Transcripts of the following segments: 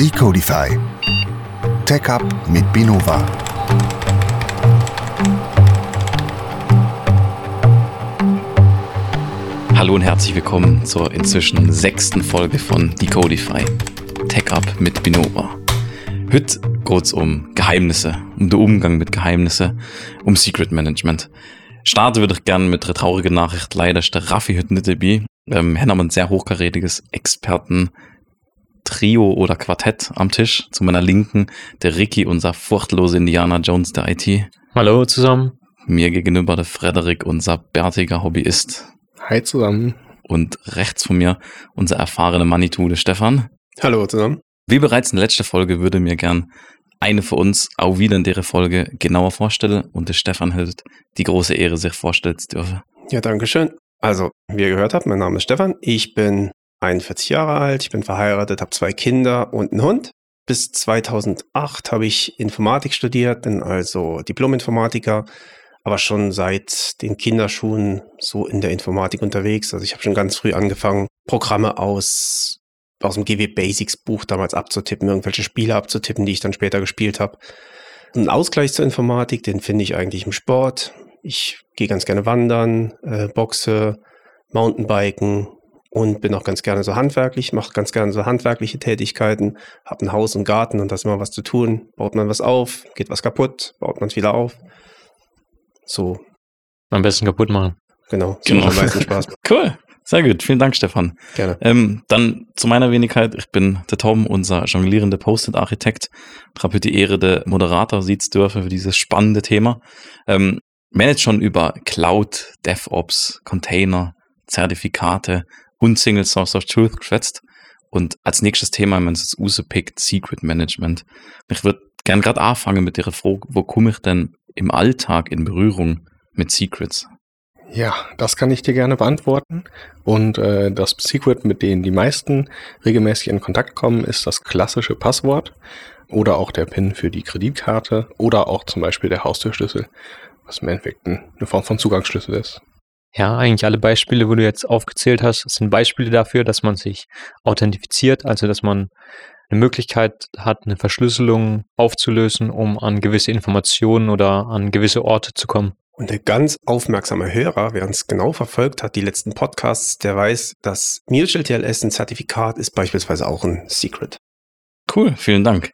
Decodify. Tech Up mit Binova. Hallo und herzlich willkommen zur inzwischen sechsten Folge von Decodify. Tech Up mit Binova. Heute es um Geheimnisse, um den Umgang mit Geheimnissen, um Secret Management. Starten würde ich gerne mit einer traurigen Nachricht. Leider ist der Raffi heute nicht dabei. Ähm, wir haben ein sehr hochkarätiges Experten Trio oder Quartett am Tisch. Zu meiner Linken der Ricky, unser furchtlose Indiana Jones der IT. Hallo zusammen. Mir gegenüber der Frederik, unser bärtiger Hobbyist. Hi zusammen. Und rechts von mir unser erfahrene Manitou, der Stefan. Hallo zusammen. Wie bereits in der letzten Folge würde mir gern eine für uns auch wieder in der Folge genauer vorstellen und der Stefan hält die große Ehre, sich vorstellen zu dürfen. Ja, danke schön. Also, wie ihr gehört habt, mein Name ist Stefan. Ich bin 41 Jahre alt, ich bin verheiratet, habe zwei Kinder und einen Hund. Bis 2008 habe ich Informatik studiert, bin also Diplom-Informatiker, aber schon seit den Kinderschuhen so in der Informatik unterwegs. Also ich habe schon ganz früh angefangen, Programme aus aus dem GW Basics Buch damals abzutippen, irgendwelche Spiele abzutippen, die ich dann später gespielt habe. Ein Ausgleich zur Informatik, den finde ich eigentlich im Sport. Ich gehe ganz gerne wandern, äh, boxe, Mountainbiken und bin auch ganz gerne so handwerklich, mache ganz gerne so handwerkliche Tätigkeiten, habe ein Haus und Garten und da ist immer was zu tun. Baut man was auf, geht was kaputt, baut man es wieder auf. So. Am besten kaputt machen. Genau, genau. am meisten Spaß. cool. Sehr gut, vielen Dank, Stefan. Gerne. Ähm, dann zu meiner Wenigkeit. Ich bin der Tom, unser jonglierender Post-it-Architekt. Ich habe die Ehre, der Moderator sie zu dürfen für dieses spannende Thema. Ähm, managt schon über Cloud, DevOps, Container, Zertifikate und Single Source of Truth geschwätzt. Und als nächstes Thema haben wir uns jetzt rausgepickt, Secret Management. Ich würde gern gerade anfangen mit der Frage, wo komme ich denn im Alltag in Berührung mit Secrets? Ja, das kann ich dir gerne beantworten. Und äh, das Secret, mit dem die meisten regelmäßig in Kontakt kommen, ist das klassische Passwort oder auch der PIN für die Kreditkarte oder auch zum Beispiel der Haustürschlüssel, was im Endeffekt eine Form von Zugangsschlüssel ist. Ja, eigentlich alle Beispiele, wo du jetzt aufgezählt hast, sind Beispiele dafür, dass man sich authentifiziert, also dass man eine Möglichkeit hat, eine Verschlüsselung aufzulösen, um an gewisse Informationen oder an gewisse Orte zu kommen. Und der ganz aufmerksame Hörer, wer uns genau verfolgt hat, die letzten Podcasts, der weiß, dass Mutual TLS ein Zertifikat ist beispielsweise auch ein Secret. Cool, vielen Dank.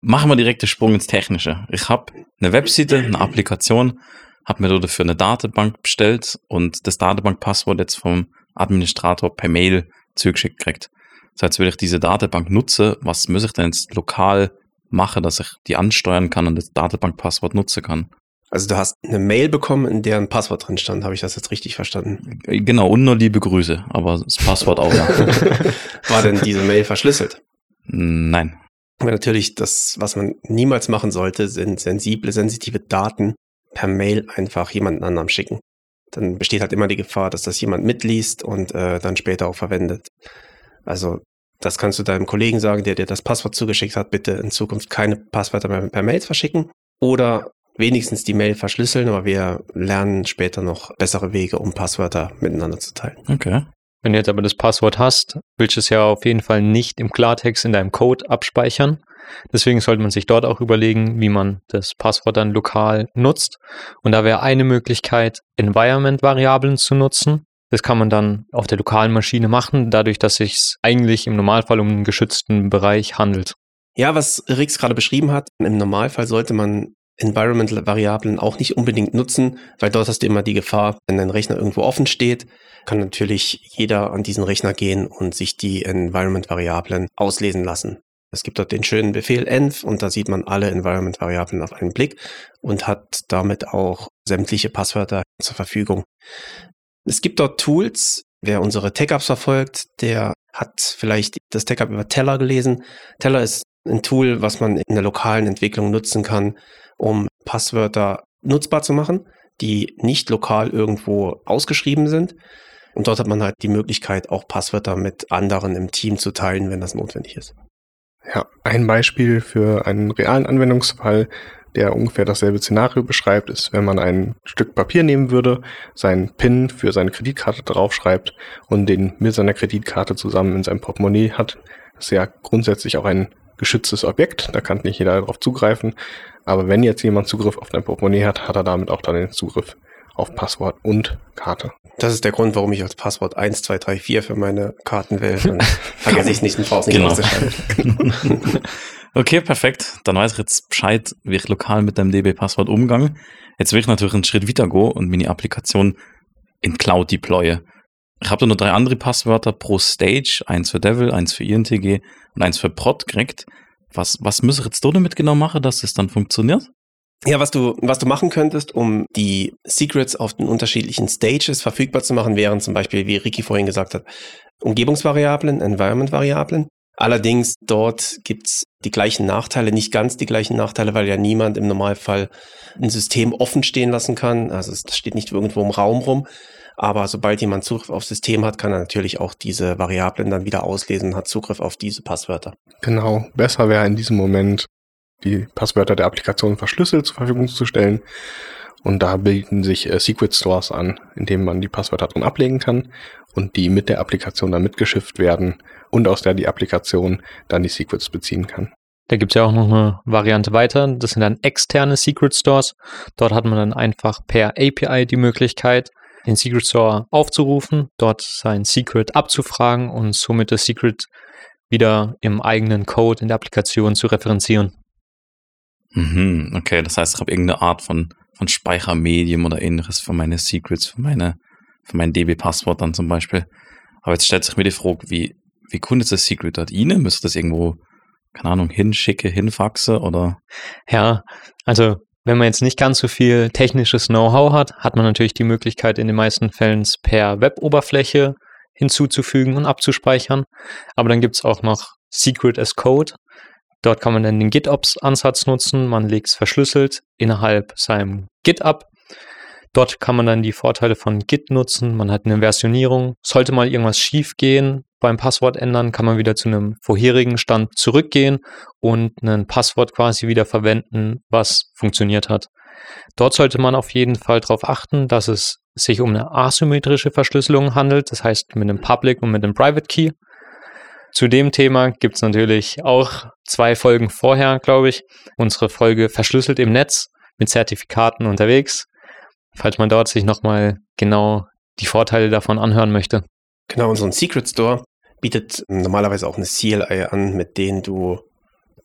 Machen wir direkt den Sprung ins Technische. Ich habe eine Webseite, eine Applikation, habe mir dafür eine Datenbank bestellt und das Datenbankpasswort jetzt vom Administrator per Mail zugeschickt gekriegt. Das heißt, wenn ich diese Datenbank nutze, was muss ich denn jetzt lokal machen, dass ich die ansteuern kann und das Datenbankpasswort nutzen kann? Also du hast eine Mail bekommen, in der ein Passwort drin stand. Habe ich das jetzt richtig verstanden? Genau, und nur liebe Grüße, aber das Passwort auch. Ja. War denn diese Mail verschlüsselt? Nein. Aber natürlich, das, was man niemals machen sollte, sind sensible, sensitive Daten per Mail einfach jemanden anderem schicken. Dann besteht halt immer die Gefahr, dass das jemand mitliest und äh, dann später auch verwendet. Also das kannst du deinem Kollegen sagen, der dir das Passwort zugeschickt hat, bitte in Zukunft keine Passwörter mehr per Mail verschicken. Oder wenigstens die Mail verschlüsseln, aber wir lernen später noch bessere Wege, um Passwörter miteinander zu teilen. Okay. Wenn du jetzt aber das Passwort hast, willst du es ja auf jeden Fall nicht im Klartext in deinem Code abspeichern. Deswegen sollte man sich dort auch überlegen, wie man das Passwort dann lokal nutzt. Und da wäre eine Möglichkeit, Environment-Variablen zu nutzen. Das kann man dann auf der lokalen Maschine machen, dadurch, dass es eigentlich im Normalfall um einen geschützten Bereich handelt. Ja, was Rix gerade beschrieben hat, im Normalfall sollte man Environmental-Variablen auch nicht unbedingt nutzen, weil dort hast du immer die Gefahr, wenn dein Rechner irgendwo offen steht, kann natürlich jeder an diesen Rechner gehen und sich die Environment-Variablen auslesen lassen. Es gibt dort den schönen Befehl env und da sieht man alle Environment-Variablen auf einen Blick und hat damit auch sämtliche Passwörter zur Verfügung. Es gibt dort Tools, wer unsere Tech-Ups verfolgt, der hat vielleicht das Tech-Up über Teller gelesen. Teller ist ein Tool, was man in der lokalen Entwicklung nutzen kann, um Passwörter nutzbar zu machen, die nicht lokal irgendwo ausgeschrieben sind. Und dort hat man halt die Möglichkeit, auch Passwörter mit anderen im Team zu teilen, wenn das notwendig ist. Ja, ein Beispiel für einen realen Anwendungsfall, der ungefähr dasselbe Szenario beschreibt, ist, wenn man ein Stück Papier nehmen würde, seinen PIN für seine Kreditkarte draufschreibt und den mit seiner Kreditkarte zusammen in seinem Portemonnaie hat. Das ist ja grundsätzlich auch ein geschütztes Objekt, da kann nicht jeder darauf zugreifen. Aber wenn jetzt jemand Zugriff auf dein Portemonnaie hat, hat er damit auch dann den Zugriff auf Passwort und Karte. Das ist der Grund, warum ich als Passwort 1, 2, 3, 4 für meine Karten wähle. Dann vergesse ich es nicht brauche es nicht Genau. Okay, perfekt. Dann weiß ich jetzt Bescheid, wie ich lokal mit dem DB-Passwort umgang. Jetzt will ich natürlich einen Schritt weiter gehen und meine Applikation in Cloud deploye. Ich habe da noch drei andere Passwörter pro Stage, eins für Devil, eins für INTG und eins für Prod gekriegt. Was, was muss ich jetzt da damit genau machen, dass das dann funktioniert? Ja, was du, was du machen könntest, um die Secrets auf den unterschiedlichen Stages verfügbar zu machen, wären zum Beispiel, wie Ricky vorhin gesagt hat, Umgebungsvariablen, Environment-Variablen. Allerdings dort gibt's die gleichen Nachteile, nicht ganz die gleichen Nachteile, weil ja niemand im Normalfall ein System offen stehen lassen kann. Also es steht nicht irgendwo im Raum rum. Aber sobald jemand Zugriff aufs System hat, kann er natürlich auch diese Variablen dann wieder auslesen und hat Zugriff auf diese Passwörter. Genau, besser wäre in diesem Moment, die Passwörter der Applikation verschlüsselt zur Verfügung zu stellen. Und da bilden sich äh, Secret Stores an, in denen man die Passwörter drin ablegen kann und die mit der Applikation dann mitgeschifft werden und aus der die Applikation dann die Secrets beziehen kann. Da gibt es ja auch noch eine Variante weiter. Das sind dann externe Secret Stores. Dort hat man dann einfach per API die Möglichkeit, den Secret Store aufzurufen, dort sein Secret abzufragen und somit das Secret wieder im eigenen Code in der Applikation zu referenzieren. Mhm, okay, das heißt, ich habe irgendeine Art von, von Speichermedium oder ähnliches für meine Secrets, für meine, für mein DB-Passwort dann zum Beispiel. Aber jetzt stellt sich mir die Frage, wie, wie kundet das Secret dort Ihnen? Müsste das irgendwo, keine Ahnung, hinschicke, hinfaxe oder? Ja, also wenn man jetzt nicht ganz so viel technisches Know-how hat, hat man natürlich die Möglichkeit, in den meisten Fällen per Web-Oberfläche hinzuzufügen und abzuspeichern. Aber dann gibt es auch noch Secret as Code. Dort kann man dann den GitOps-Ansatz nutzen. Man legt es verschlüsselt innerhalb seinem Git ab. Dort kann man dann die Vorteile von Git nutzen. Man hat eine Versionierung. Sollte mal irgendwas schief gehen beim Passwort ändern, kann man wieder zu einem vorherigen Stand zurückgehen und ein Passwort quasi wieder verwenden, was funktioniert hat. Dort sollte man auf jeden Fall darauf achten, dass es sich um eine asymmetrische Verschlüsselung handelt, das heißt mit einem Public und mit einem Private Key. Zu dem Thema gibt es natürlich auch zwei Folgen vorher, glaube ich. Unsere Folge Verschlüsselt im Netz mit Zertifikaten unterwegs, falls man dort sich nochmal genau die Vorteile davon anhören möchte. Genau, unseren Secret Store bietet normalerweise auch eine CLI an, mit denen du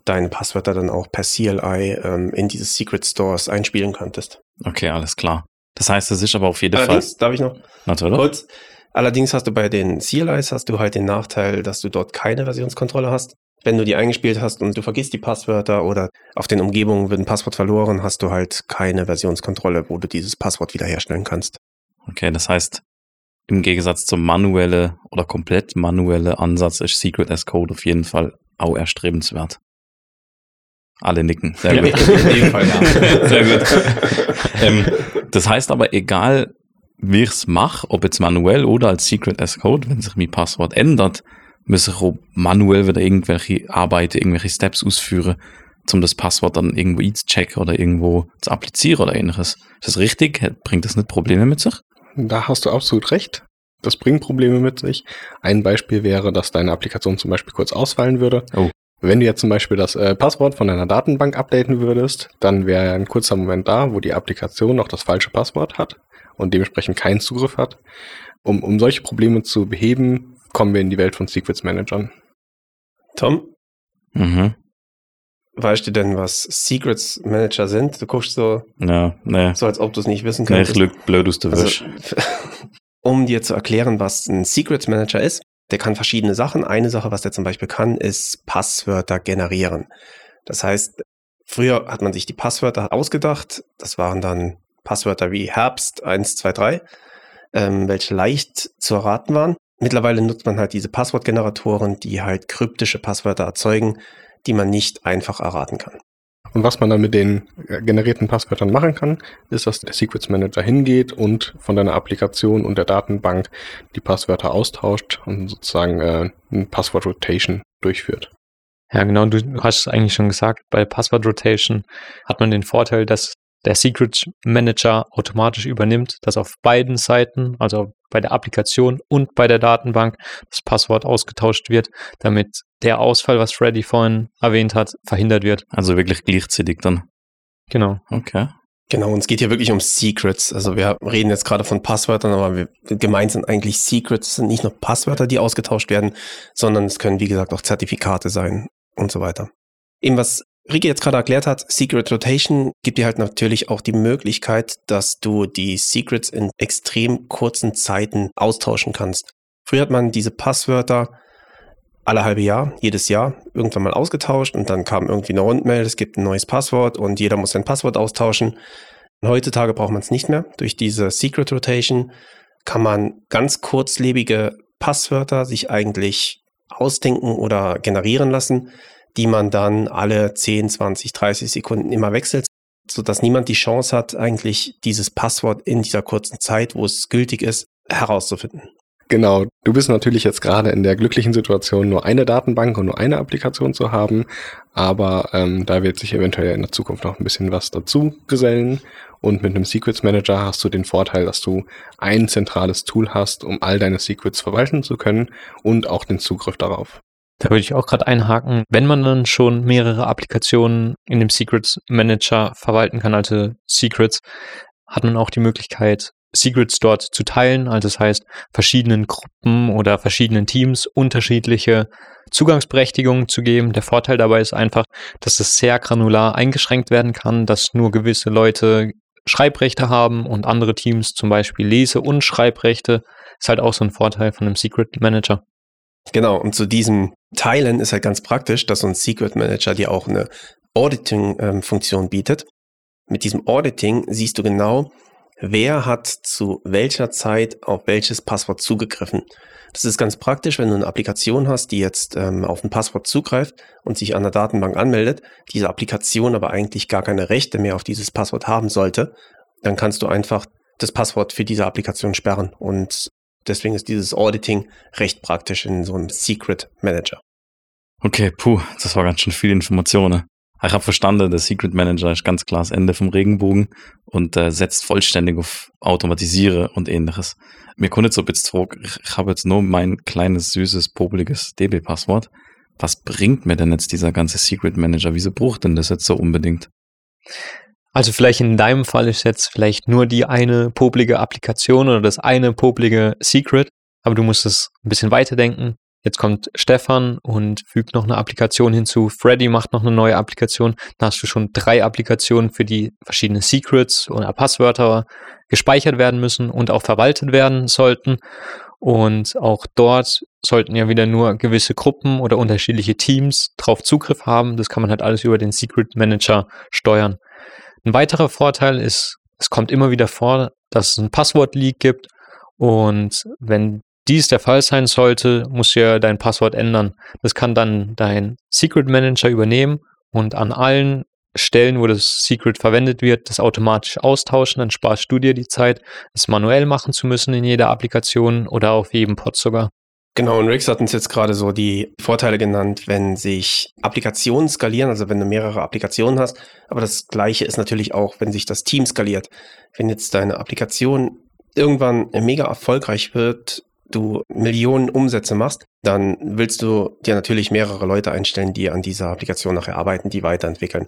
deine Passwörter dann auch per CLI ähm, in diese Secret Stores einspielen könntest. Okay, alles klar. Das heißt, es ist aber auf jeden Allerdings, darf ich noch Fall. Natürlich. kurz? Allerdings hast du bei den CLIs hast du halt den Nachteil, dass du dort keine Versionskontrolle hast. Wenn du die eingespielt hast und du vergisst die Passwörter oder auf den Umgebungen wird ein Passwort verloren, hast du halt keine Versionskontrolle, wo du dieses Passwort wiederherstellen kannst. Okay, das heißt, im Gegensatz zum manuelle oder komplett manuelle Ansatz ist Secret as Code auf jeden Fall auch erstrebenswert. Alle nicken. Sehr Ja, gut. in dem Fall, ja. Sehr gut. ähm, das heißt aber, egal wie ich es mache, ob jetzt manuell oder als Secret as Code, wenn sich mein Passwort ändert, muss ich auch manuell wieder irgendwelche Arbeiten, irgendwelche Steps ausführen, um das Passwort dann irgendwo einzuchecken oder irgendwo zu applizieren oder ähnliches. Ist das richtig? Bringt das nicht Probleme mit sich? Da hast du absolut recht. Das bringt Probleme mit sich. Ein Beispiel wäre, dass deine Applikation zum Beispiel kurz ausfallen würde. Oh. Wenn du jetzt zum Beispiel das äh, Passwort von deiner Datenbank updaten würdest, dann wäre ein kurzer Moment da, wo die Applikation noch das falsche Passwort hat und dementsprechend keinen Zugriff hat. Um, um solche Probleme zu beheben, kommen wir in die Welt von Secrets Managern. Tom, Mhm. weißt du denn, was Secrets Manager sind? Du guckst so, Ja, ne. so als ob du es nicht wissen Nee, ich könntest. lüg blöd aus der Also, Wäsche. um dir zu erklären, was ein Secrets Manager ist, der kann verschiedene Sachen. Eine Sache, was der zum Beispiel kann, ist Passwörter generieren. Das heißt, früher hat man sich die Passwörter ausgedacht. Das waren dann Passwörter wie Herbst 123, ähm, welche leicht zu erraten waren. Mittlerweile nutzt man halt diese Passwortgeneratoren, die halt kryptische Passwörter erzeugen, die man nicht einfach erraten kann. Und was man dann mit den äh, generierten Passwörtern machen kann, ist, dass der Secrets Manager hingeht und von deiner Applikation und der Datenbank die Passwörter austauscht und sozusagen äh, ein Passwort Rotation durchführt. Ja, genau, du hast es eigentlich schon gesagt, bei Passwort Rotation hat man den Vorteil, dass der Secret Manager automatisch übernimmt, dass auf beiden Seiten, also bei der Applikation und bei der Datenbank, das Passwort ausgetauscht wird, damit der Ausfall, was Freddy vorhin erwähnt hat, verhindert wird. Also wirklich gleichzeitig dann. Genau. Okay. Genau, und es geht hier wirklich um Secrets. Also wir reden jetzt gerade von Passwörtern, aber wir, gemeint sind eigentlich Secrets. Es sind nicht nur Passwörter, die ausgetauscht werden, sondern es können, wie gesagt, auch Zertifikate sein und so weiter. Eben was Ricky jetzt gerade erklärt hat, Secret Rotation gibt dir halt natürlich auch die Möglichkeit, dass du die Secrets in extrem kurzen Zeiten austauschen kannst. Früher hat man diese Passwörter alle halbe Jahr, jedes Jahr, irgendwann mal ausgetauscht und dann kam irgendwie eine Rundmail, es gibt ein neues Passwort und jeder muss sein Passwort austauschen. Und heutzutage braucht man es nicht mehr. Durch diese Secret Rotation kann man ganz kurzlebige Passwörter sich eigentlich ausdenken oder generieren lassen, die man dann alle 10, 20, 30 Sekunden immer wechselt, sodass niemand die Chance hat, eigentlich dieses Passwort in dieser kurzen Zeit, wo es gültig ist, herauszufinden. Genau, du bist natürlich jetzt gerade in der glücklichen Situation, nur eine Datenbank und nur eine Applikation zu haben, aber ähm, da wird sich eventuell in der Zukunft noch ein bisschen was dazu gesellen. Und mit einem Secrets Manager hast du den Vorteil, dass du ein zentrales Tool hast, um all deine Secrets verwalten zu können und auch den Zugriff darauf. Da würde ich auch gerade einhaken, wenn man dann schon mehrere Applikationen in dem Secrets Manager verwalten kann, also Secrets, hat man auch die Möglichkeit, Secrets dort zu teilen. Also das heißt, verschiedenen Gruppen oder verschiedenen Teams unterschiedliche Zugangsberechtigungen zu geben. Der Vorteil dabei ist einfach, dass es sehr granular eingeschränkt werden kann, dass nur gewisse Leute Schreibrechte haben und andere Teams zum Beispiel Lese- und Schreibrechte. Ist halt auch so ein Vorteil von einem Secret Manager. Genau, und zu diesem Teilen ist halt ganz praktisch, dass so ein Secret Manager dir auch eine Auditing-Funktion bietet. Mit diesem Auditing siehst du genau, wer hat zu welcher Zeit auf welches Passwort zugegriffen. Das ist ganz praktisch, wenn du eine Applikation hast, die jetzt ähm, auf ein Passwort zugreift und sich an der Datenbank anmeldet, diese Applikation aber eigentlich gar keine Rechte mehr auf dieses Passwort haben sollte, dann kannst du einfach das Passwort für diese Applikation sperren. Und deswegen ist dieses Auditing recht praktisch in so einem Secret Manager. Okay, puh, das war ganz schön viel Informationen. Ich habe verstanden, der Secret Manager ist ganz klar das Ende vom Regenbogen und äh, setzt vollständig auf Automatisiere und ähnliches. Mir kommt jetzt so ein bisschen zurück, ich habe jetzt nur mein kleines, süßes, popeliges DB-Passwort. Was bringt mir denn jetzt dieser ganze Secret Manager? Wieso braucht denn das jetzt so unbedingt? Also vielleicht in deinem Fall ist jetzt vielleicht nur die eine popelige Applikation oder das eine popelige Secret, aber du musst es ein bisschen weiterdenken. Jetzt kommt Stefan und fügt noch eine Applikation hinzu. Freddy macht noch eine neue Applikation. Dann hast du schon drei Applikationen, für die verschiedene Secrets oder Passwörter gespeichert werden müssen und auch verwaltet werden sollten. Und auch dort sollten ja wieder nur gewisse Gruppen oder unterschiedliche Teams drauf Zugriff haben. Das kann man halt alles über den Secret Manager steuern. Ein weiterer Vorteil ist, es kommt immer wieder vor, dass es ein Passwort-Leak gibt. Und wenn dies der Fall sein sollte, musst du ja dein Passwort ändern. Das kann dann dein Secret Manager übernehmen und an allen Stellen, wo das Secret verwendet wird, das automatisch austauschen. Dann sparst du dir die Zeit, es manuell machen zu müssen in jeder Applikation oder auf jedem Pod sogar. Genau, und Rix hat uns jetzt gerade so die Vorteile genannt, wenn sich Applikationen skalieren, also wenn du mehrere Applikationen hast. Aber das Gleiche ist natürlich auch, wenn sich das Team skaliert. Wenn jetzt deine Applikation irgendwann mega erfolgreich wird, du Millionen Umsätze machst, dann willst du dir natürlich mehrere Leute einstellen, die an dieser Applikation nachher arbeiten, die weiterentwickeln.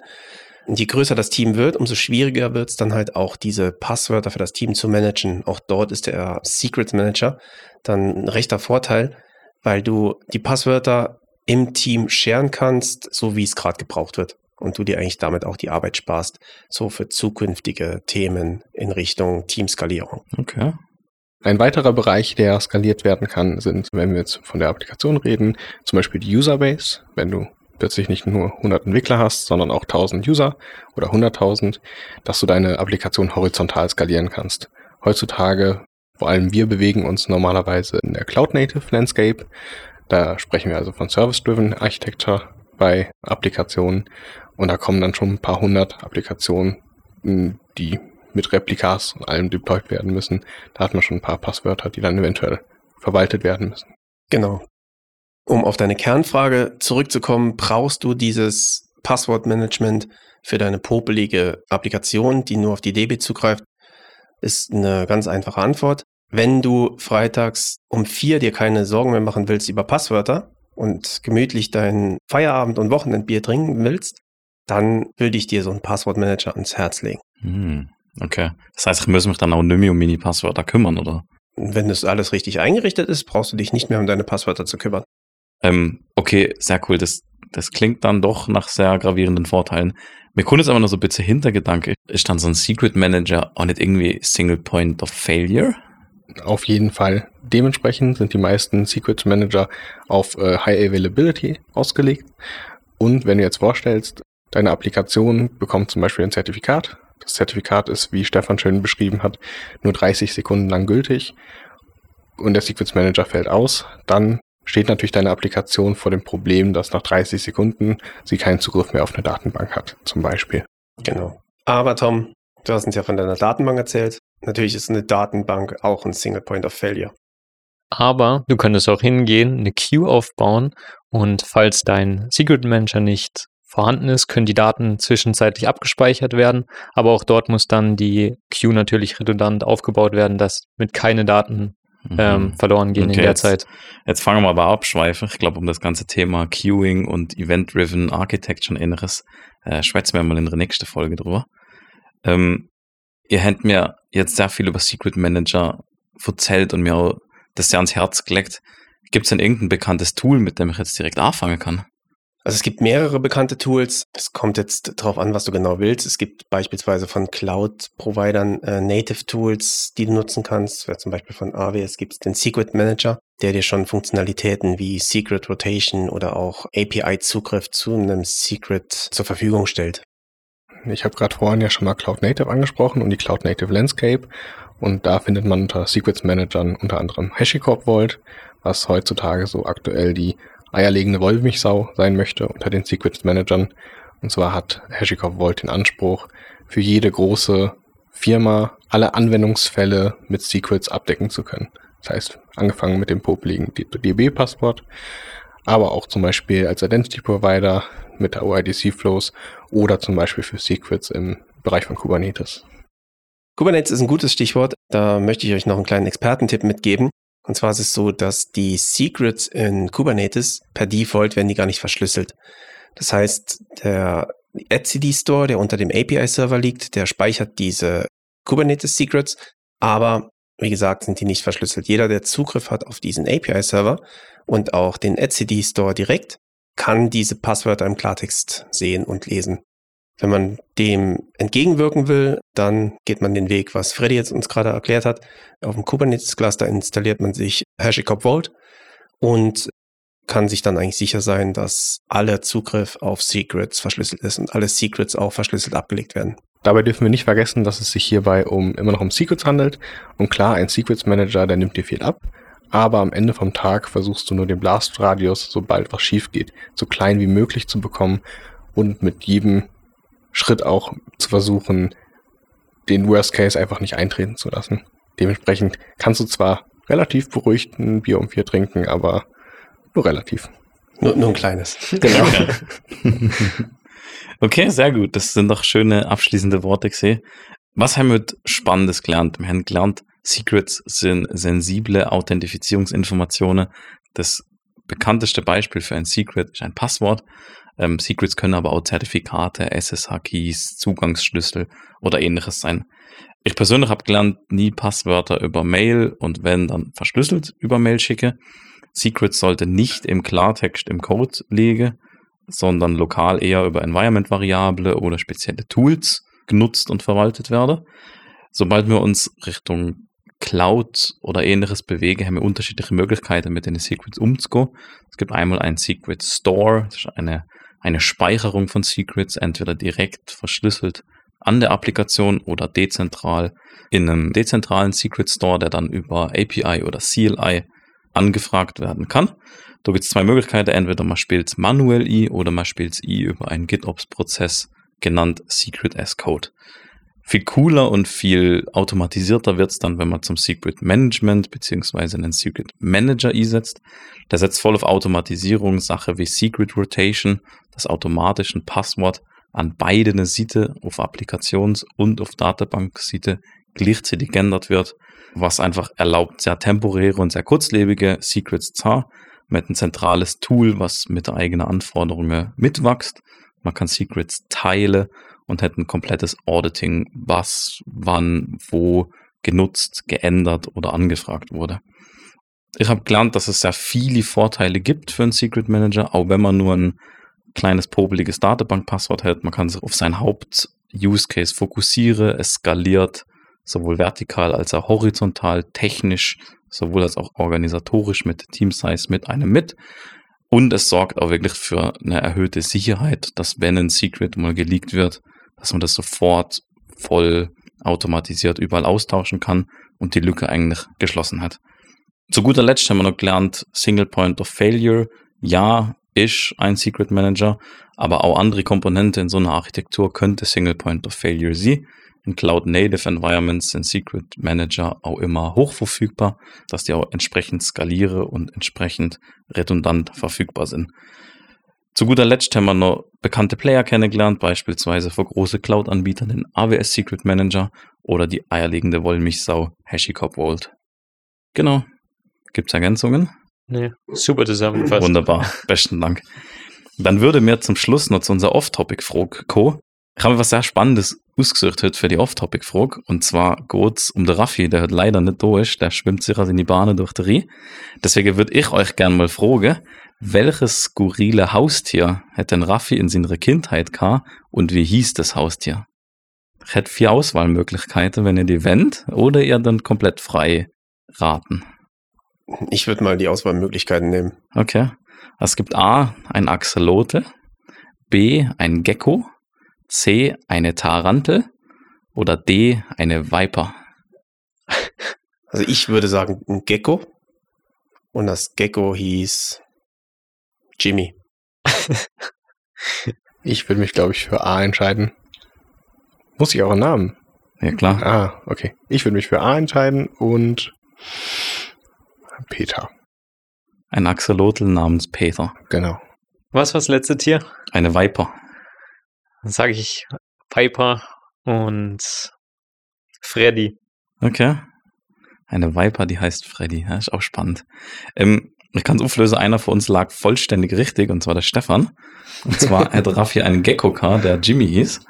Und je größer das Team wird, umso schwieriger wird es dann halt auch, diese Passwörter für das Team zu managen. Auch dort ist der Secret Manager dann ein rechter Vorteil, weil du die Passwörter im Team scheren kannst, so wie es gerade gebraucht wird. Und du dir eigentlich damit auch die Arbeit sparst, so für zukünftige Themen in Richtung Teamskalierung. Okay. Ein weiterer Bereich, der skaliert werden kann, sind, wenn wir jetzt von der Applikation reden, zum Beispiel die Userbase. Wenn du plötzlich nicht nur 100 Entwickler hast, sondern auch 1000 User oder 100.000, dass du deine Applikation horizontal skalieren kannst. Heutzutage, vor allem wir bewegen uns normalerweise in der Cloud-Native Landscape. Da sprechen wir also von Service-Driven Architecture bei Applikationen und da kommen dann schon ein paar hundert Applikationen, die mit Replikas und allem deployed werden müssen. Da hat man schon ein paar Passwörter, die dann eventuell verwaltet werden müssen. Genau. Um auf deine Kernfrage zurückzukommen, brauchst du dieses Passwortmanagement für deine popelige Applikation, die nur auf die DB zugreift, ist eine ganz einfache Antwort. Wenn du freitags um vier dir keine Sorgen mehr machen willst über Passwörter und gemütlich dein Feierabend- und Wochenendbier trinken willst, dann würde ich dir so einen Passwortmanager ans Herz legen. Hm, okay. Das heißt, ich muss mich dann auch nicht mehr um Mini-Passwörter kümmern, oder? Wenn das alles richtig eingerichtet ist, brauchst du dich nicht mehr um deine Passwörter zu kümmern. Ähm, okay, sehr cool. Das, das klingt dann doch nach sehr gravierenden Vorteilen. Mir kommt jetzt aber noch so ein bisschen Hintergedanke. Ist dann so ein Secret Manager auch nicht irgendwie Single Point of Failure? Auf jeden Fall. Dementsprechend sind die meisten Secret Manager auf äh, High Availability ausgelegt. Und wenn du jetzt vorstellst, deine Applikation bekommt zum Beispiel ein Zertifikat. Das Zertifikat ist, wie Stefan schön beschrieben hat, nur 30 Sekunden lang gültig. Und der Secrets Manager fällt aus. Dann steht natürlich deine Applikation vor dem Problem, dass nach 30 Sekunden sie keinen Zugriff mehr auf eine Datenbank hat, zum Beispiel. Genau. Aber Tom, du hast uns ja von deiner Datenbank erzählt. Natürlich ist eine Datenbank auch ein Single Point of Failure. Aber du könntest auch hingehen, eine Queue aufbauen und falls dein Secret Manager nicht vorhanden ist, können die Daten zwischenzeitlich abgespeichert werden. Aber auch dort muss dann die Queue natürlich redundant aufgebaut werden, dass mit keine Daten ähm, Mhm. verloren gehen Okay, in der jetzt- Zeit. Jetzt fangen wir aber abschweifen. Ich glaube, um das ganze Thema Queuing und Event-Driven Architecture und Inneres äh, schwätzen wir mal in der nächsten Folge drüber. Ähm, ihr habt mir jetzt sehr viel über Secret Manager erzählt und mir auch das sehr ans Herz gelegt. Gibt es denn irgendein bekanntes Tool, mit dem ich jetzt direkt anfangen kann? Also es gibt mehrere bekannte Tools. Es kommt jetzt darauf an, was du genau willst. Es gibt beispielsweise von Cloud-Providern äh, Native Tools, die du nutzen kannst. Ja, zum Beispiel von AWS gibt es den Secret Manager, der dir schon Funktionalitäten wie Secret Rotation oder auch API-Zugriff zu einem Secret zur Verfügung stellt. Ich habe gerade vorhin ja schon mal Cloud Native angesprochen und die Cloud Native Landscape. Und da findet man unter Secrets Managern unter anderem HashiCorp Vault, was heutzutage so aktuell die eierlegende Wollmilchsau sein möchte unter den Secrets Managern. Und zwar hat HashiCorp Vault den Anspruch, für jede große Firma alle Anwendungsfälle mit Secrets abdecken zu können. Das heißt, angefangen mit dem popeligen DB-Passwort, aber auch zum Beispiel als Identity Provider mit der OIDC Flows oder zum Beispiel für Secrets im Bereich von Kubernetes. Kubernetes ist ein gutes Stichwort. Da möchte ich euch noch einen kleinen Expertentipp mitgeben. Und zwar ist es so, dass die Secrets in Kubernetes per Default werden die gar nicht verschlüsselt. Das heißt, der etcd Store, der unter dem API-Server liegt, der speichert diese Kubernetes-Secrets, aber wie gesagt, sind die nicht verschlüsselt. Jeder, der Zugriff hat auf diesen API-Server und auch den etcd Store direkt, kann diese Passwörter im Klartext sehen und lesen. Wenn man dem entgegenwirken will, dann geht man den Weg, was Freddy jetzt uns gerade erklärt hat. Auf dem Kubernetes-Cluster installiert man sich HashiCorp Vault und kann sich dann eigentlich sicher sein, dass aller Zugriff auf Secrets verschlüsselt ist und alle Secrets auch verschlüsselt abgelegt werden. Dabei dürfen wir nicht vergessen, dass es sich hierbei um immer noch um Secrets handelt. Und klar, ein Secrets Manager, der nimmt dir viel ab. Aber am Ende vom Tag versuchst du nur den Blastradius, sobald was schief geht, so klein wie möglich zu bekommen und mit jedem Schritt auch zu versuchen, den Worst Case einfach nicht eintreten zu lassen. Dementsprechend kannst du zwar relativ beruhigt ein Bier um vier trinken, aber nur relativ. Nur, nur ein kleines. Genau. Okay, sehr gut. Das sind doch schöne abschließende Worte gesehen. Was haben wir Spannendes gelernt? Wir haben gelernt, Secrets sind sensible Authentifizierungsinformationen. Das bekannteste Beispiel für ein Secret ist ein Passwort. Ähm, Secrets können aber auch Zertifikate, SSH-Keys, Zugangsschlüssel oder ähnliches sein. Ich persönlich habe gelernt, nie Passwörter über Mail und wenn, dann verschlüsselt über Mail schicke. Secrets sollte nicht im Klartext im Code liegen, sondern lokal eher über Environment-Variable oder spezielle Tools genutzt und verwaltet werden. Sobald wir uns Richtung Cloud oder ähnliches bewegen, haben wir unterschiedliche Möglichkeiten, mit den Secrets umzugehen. Es gibt einmal einen Secret Store, das ist eine, eine Speicherung von Secrets, entweder direkt verschlüsselt an der Applikation oder dezentral in einem dezentralen Secret Store, der dann über API oder CLI angefragt werden kann. Da gibt es zwei Möglichkeiten. Entweder man spielt es manuell i oder man spielt es i über einen GitOps-Prozess genannt Secret as Code. Viel cooler und viel automatisierter wird es dann, wenn man zum Secret Management beziehungsweise einen Secret Manager einsetzt. Der setzt voll auf Automatisierung, Sache wie Secret Rotation, das automatisch ein Passwort an beide Seite auf Applikations- und auf Datenbank-Seite gleichzeitig geändert wird, was einfach erlaubt, sehr temporäre und sehr kurzlebige Secrets zu haben, mit ein zentrales Tool, was mit eigenen Anforderungen mitwächst. Man kann Secrets teilen und hat ein komplettes Auditing, was, wann, wo genutzt, geändert oder angefragt wurde. Ich habe gelernt, dass es sehr viele Vorteile gibt für einen Secret Manager, auch wenn man nur ein kleines popeliges Datenbankpasswort hat. Man kann sich auf sein Haupt-Use-Case fokussieren, es skaliert sowohl vertikal als auch horizontal, technisch, sowohl als auch organisatorisch mit Team Size mit einem mit. Und es sorgt auch wirklich für eine erhöhte Sicherheit, dass wenn ein Secret mal geleakt wird, dass man das sofort voll automatisiert überall austauschen kann und die Lücke eigentlich geschlossen hat. Zu guter Letzt haben wir noch gelernt, Single Point of Failure, ja, ist ein Secret Manager, aber auch andere Komponenten in so einer Architektur könnte Single Point of Failure sein. In Cloud Native Environments sind Secret Manager auch immer hochverfügbar, dass die auch entsprechend skaliere und entsprechend redundant verfügbar sind. Zu guter Letzt haben wir noch bekannte Player kennengelernt, beispielsweise für große Cloud-Anbieter den AWS Secret Manager oder die eierlegende Wollmilchsau HashiCorp Vault. Genau. Gibt's Ergänzungen? Nee, super zusammengefasst. Wunderbar, besten Dank. Dann würde mir zum Schluss noch zu unserer Off-Topic-Frage kommen. Ich habe was sehr Spannendes ausgesucht heute für die Off-Topic-Frage. Und zwar geht es um den Raffi, der hat leider nicht durch. Der schwimmt sich also in die Bahnen durch die Rie. Deswegen würde ich euch gerne mal fragen, welches skurrile Haustier hätte denn Raffi in seiner Kindheit gehabt und wie hieß das Haustier? Ich hätte vier Auswahlmöglichkeiten, wenn ihr die wendet, oder ihr dann komplett frei raten. Ich würde mal die Auswahlmöglichkeiten nehmen. Okay. Es gibt A, ein Axolote, B, ein Gecko, C, eine Tarantel oder D, eine Viper. Also ich würde sagen ein Gecko. Und das Gecko hieß Jimmy. Ich würde mich, glaube ich, für A entscheiden. Muss ich auch einen Namen? Ja, klar. Ah, okay. Ich würde mich für A entscheiden und Peter. Ein Axolotl namens Peter. Genau. Was war das letzte Tier? Eine Viper. Dann sage ich Viper und Freddy. Okay. Eine Viper, die heißt Freddy. Ja, ist auch spannend. Ähm, ich kann es auflösen, einer von uns lag vollständig richtig, und zwar der Stefan. Und zwar hat Raffi einen Gecko gehabt, der Jimmy hieß.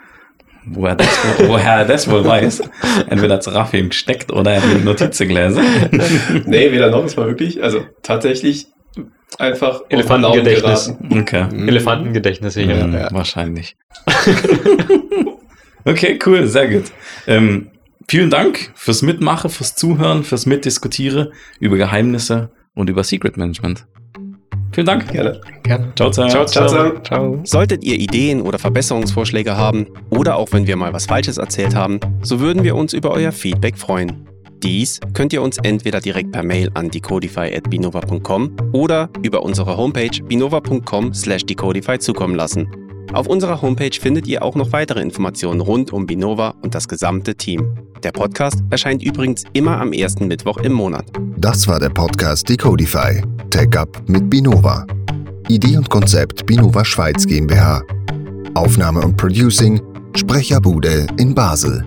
Woher, das, woher er das wohl weiß. Entweder hat Raffi ihm gesteckt oder er hat die Notizen gelesen. nee, weder noch, es war wirklich, also tatsächlich einfach Elefantengedächtnis. Okay. Mhm. Elefantengedächtnis hier. Ja, ja. Wahrscheinlich. okay, cool, sehr gut. Ähm, vielen Dank fürs Mitmachen, fürs Zuhören, fürs Mitdiskutieren über Geheimnisse und über Secret Management. Vielen Dank. Gerne. Gerne. Ciao, ciao. Ciao, Ciao, ciao. Ciao. Solltet ihr Ideen oder Verbesserungsvorschläge haben oder auch wenn wir mal was Falsches erzählt haben, so würden wir uns über euer Feedback freuen. Dies könnt ihr uns entweder direkt per Mail an decodify.binova.com oder über unsere Homepage binova.com/decodify zukommen lassen. Auf unserer Homepage findet ihr auch noch weitere Informationen rund um Binova und das gesamte Team. Der Podcast erscheint übrigens immer am ersten Mittwoch im Monat. Das war der Podcast Decodify. Tech Up mit Binova. Idee und Konzept Binova Schweiz GmbH. Aufnahme und Producing Sprecherbude in Basel.